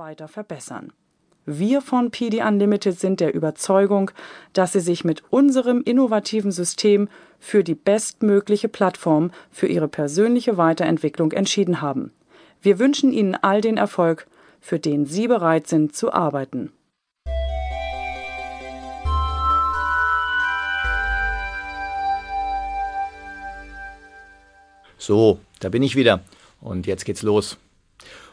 weiter verbessern. Wir von PD Unlimited sind der Überzeugung, dass Sie sich mit unserem innovativen System für die bestmögliche Plattform für Ihre persönliche Weiterentwicklung entschieden haben. Wir wünschen Ihnen all den Erfolg, für den Sie bereit sind zu arbeiten. So, da bin ich wieder. Und jetzt geht's los.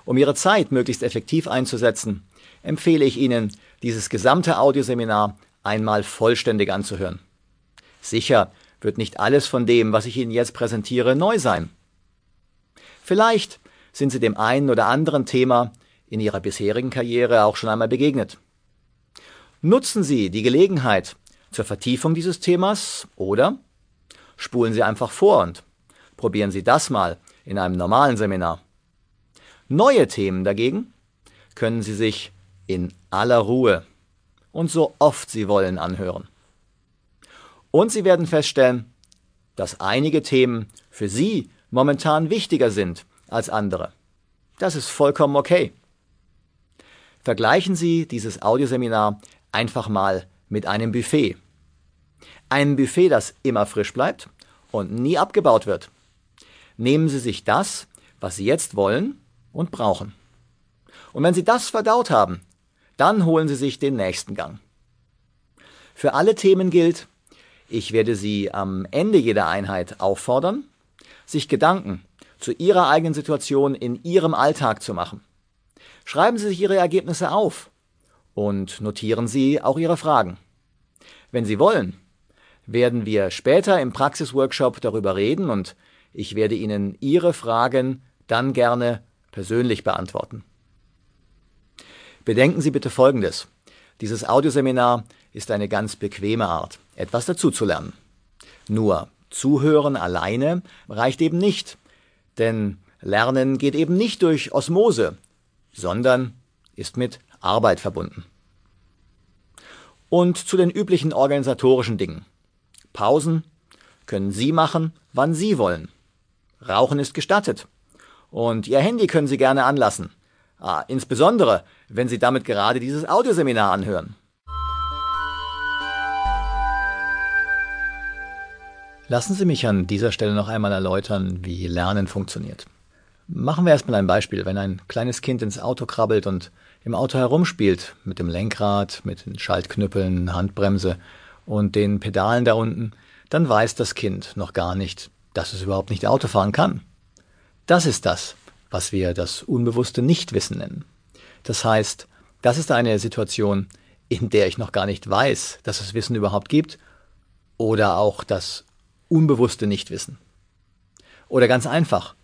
Um Ihre Zeit möglichst effektiv einzusetzen, empfehle ich Ihnen, dieses gesamte Audioseminar einmal vollständig anzuhören. Sicher wird nicht alles von dem, was ich Ihnen jetzt präsentiere, neu sein. Vielleicht sind Sie dem einen oder anderen Thema in Ihrer bisherigen Karriere auch schon einmal begegnet. Nutzen Sie die Gelegenheit zur Vertiefung dieses Themas oder spulen Sie einfach vor und probieren Sie das mal in einem normalen Seminar. Neue Themen dagegen können Sie sich in aller Ruhe und so oft Sie wollen anhören. Und Sie werden feststellen, dass einige Themen für Sie momentan wichtiger sind als andere. Das ist vollkommen okay. Vergleichen Sie dieses Audioseminar einfach mal mit einem Buffet. Einem Buffet, das immer frisch bleibt und nie abgebaut wird. Nehmen Sie sich das, was Sie jetzt wollen und brauchen. Und wenn Sie das verdaut haben, dann holen Sie sich den nächsten Gang. Für alle Themen gilt, ich werde Sie am Ende jeder Einheit auffordern, sich Gedanken zu Ihrer eigenen Situation in Ihrem Alltag zu machen. Schreiben Sie sich Ihre Ergebnisse auf und notieren Sie auch Ihre Fragen. Wenn Sie wollen, werden wir später im Praxisworkshop darüber reden und ich werde Ihnen Ihre Fragen dann gerne persönlich beantworten. Bedenken Sie bitte Folgendes. Dieses Audioseminar ist eine ganz bequeme Art, etwas dazuzulernen. Nur Zuhören alleine reicht eben nicht, denn Lernen geht eben nicht durch Osmose, sondern ist mit Arbeit verbunden. Und zu den üblichen organisatorischen Dingen. Pausen können Sie machen, wann Sie wollen. Rauchen ist gestattet. Und Ihr Handy können Sie gerne anlassen. Ah, insbesondere, wenn Sie damit gerade dieses Audioseminar anhören. Lassen Sie mich an dieser Stelle noch einmal erläutern, wie Lernen funktioniert. Machen wir erstmal ein Beispiel. Wenn ein kleines Kind ins Auto krabbelt und im Auto herumspielt, mit dem Lenkrad, mit den Schaltknüppeln, Handbremse und den Pedalen da unten, dann weiß das Kind noch gar nicht, dass es überhaupt nicht Auto fahren kann. Das ist das, was wir das unbewusste Nichtwissen nennen. Das heißt, das ist eine Situation, in der ich noch gar nicht weiß, dass es Wissen überhaupt gibt oder auch das unbewusste Nichtwissen. Oder ganz einfach,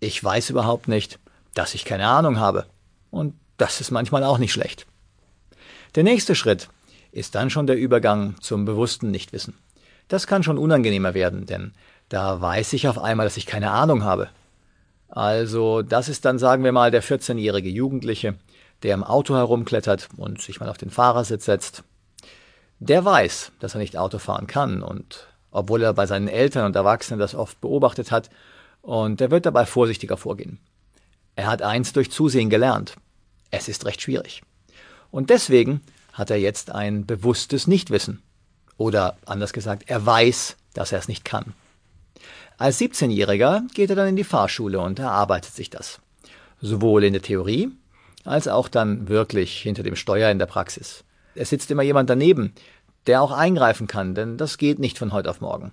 ich weiß überhaupt nicht, dass ich keine Ahnung habe. Und das ist manchmal auch nicht schlecht. Der nächste Schritt ist dann schon der Übergang zum bewussten Nichtwissen. Das kann schon unangenehmer werden, denn da weiß ich auf einmal, dass ich keine Ahnung habe. Also das ist dann, sagen wir mal, der 14-jährige Jugendliche, der im Auto herumklettert und sich mal auf den Fahrersitz setzt. Der weiß, dass er nicht Auto fahren kann und obwohl er bei seinen Eltern und Erwachsenen das oft beobachtet hat, und er wird dabei vorsichtiger vorgehen. Er hat eins durch Zusehen gelernt. Es ist recht schwierig. Und deswegen hat er jetzt ein bewusstes Nichtwissen. Oder anders gesagt, er weiß, dass er es nicht kann. Als 17-Jähriger geht er dann in die Fahrschule und erarbeitet sich das. Sowohl in der Theorie als auch dann wirklich hinter dem Steuer in der Praxis. Es sitzt immer jemand daneben, der auch eingreifen kann, denn das geht nicht von heute auf morgen.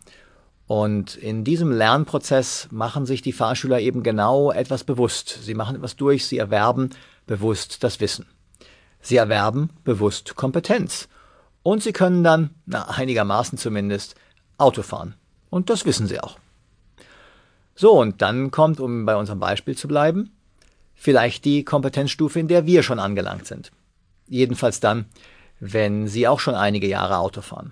Und in diesem Lernprozess machen sich die Fahrschüler eben genau etwas bewusst. Sie machen etwas durch, sie erwerben bewusst das Wissen. Sie erwerben bewusst Kompetenz. Und sie können dann, na, einigermaßen zumindest, Auto fahren. Und das wissen sie auch. So, und dann kommt, um bei unserem Beispiel zu bleiben, vielleicht die Kompetenzstufe, in der wir schon angelangt sind. Jedenfalls dann, wenn Sie auch schon einige Jahre Auto fahren.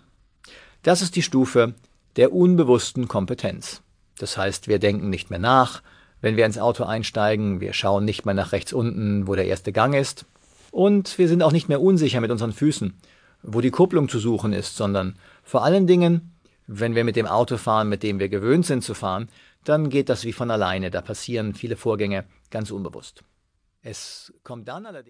Das ist die Stufe, der unbewussten Kompetenz. Das heißt, wir denken nicht mehr nach, wenn wir ins Auto einsteigen, wir schauen nicht mehr nach rechts unten, wo der erste Gang ist, und wir sind auch nicht mehr unsicher mit unseren Füßen, wo die Kupplung zu suchen ist, sondern vor allen Dingen, wenn wir mit dem Auto fahren, mit dem wir gewöhnt sind zu fahren, dann geht das wie von alleine, da passieren viele Vorgänge ganz unbewusst. Es kommt dann allerdings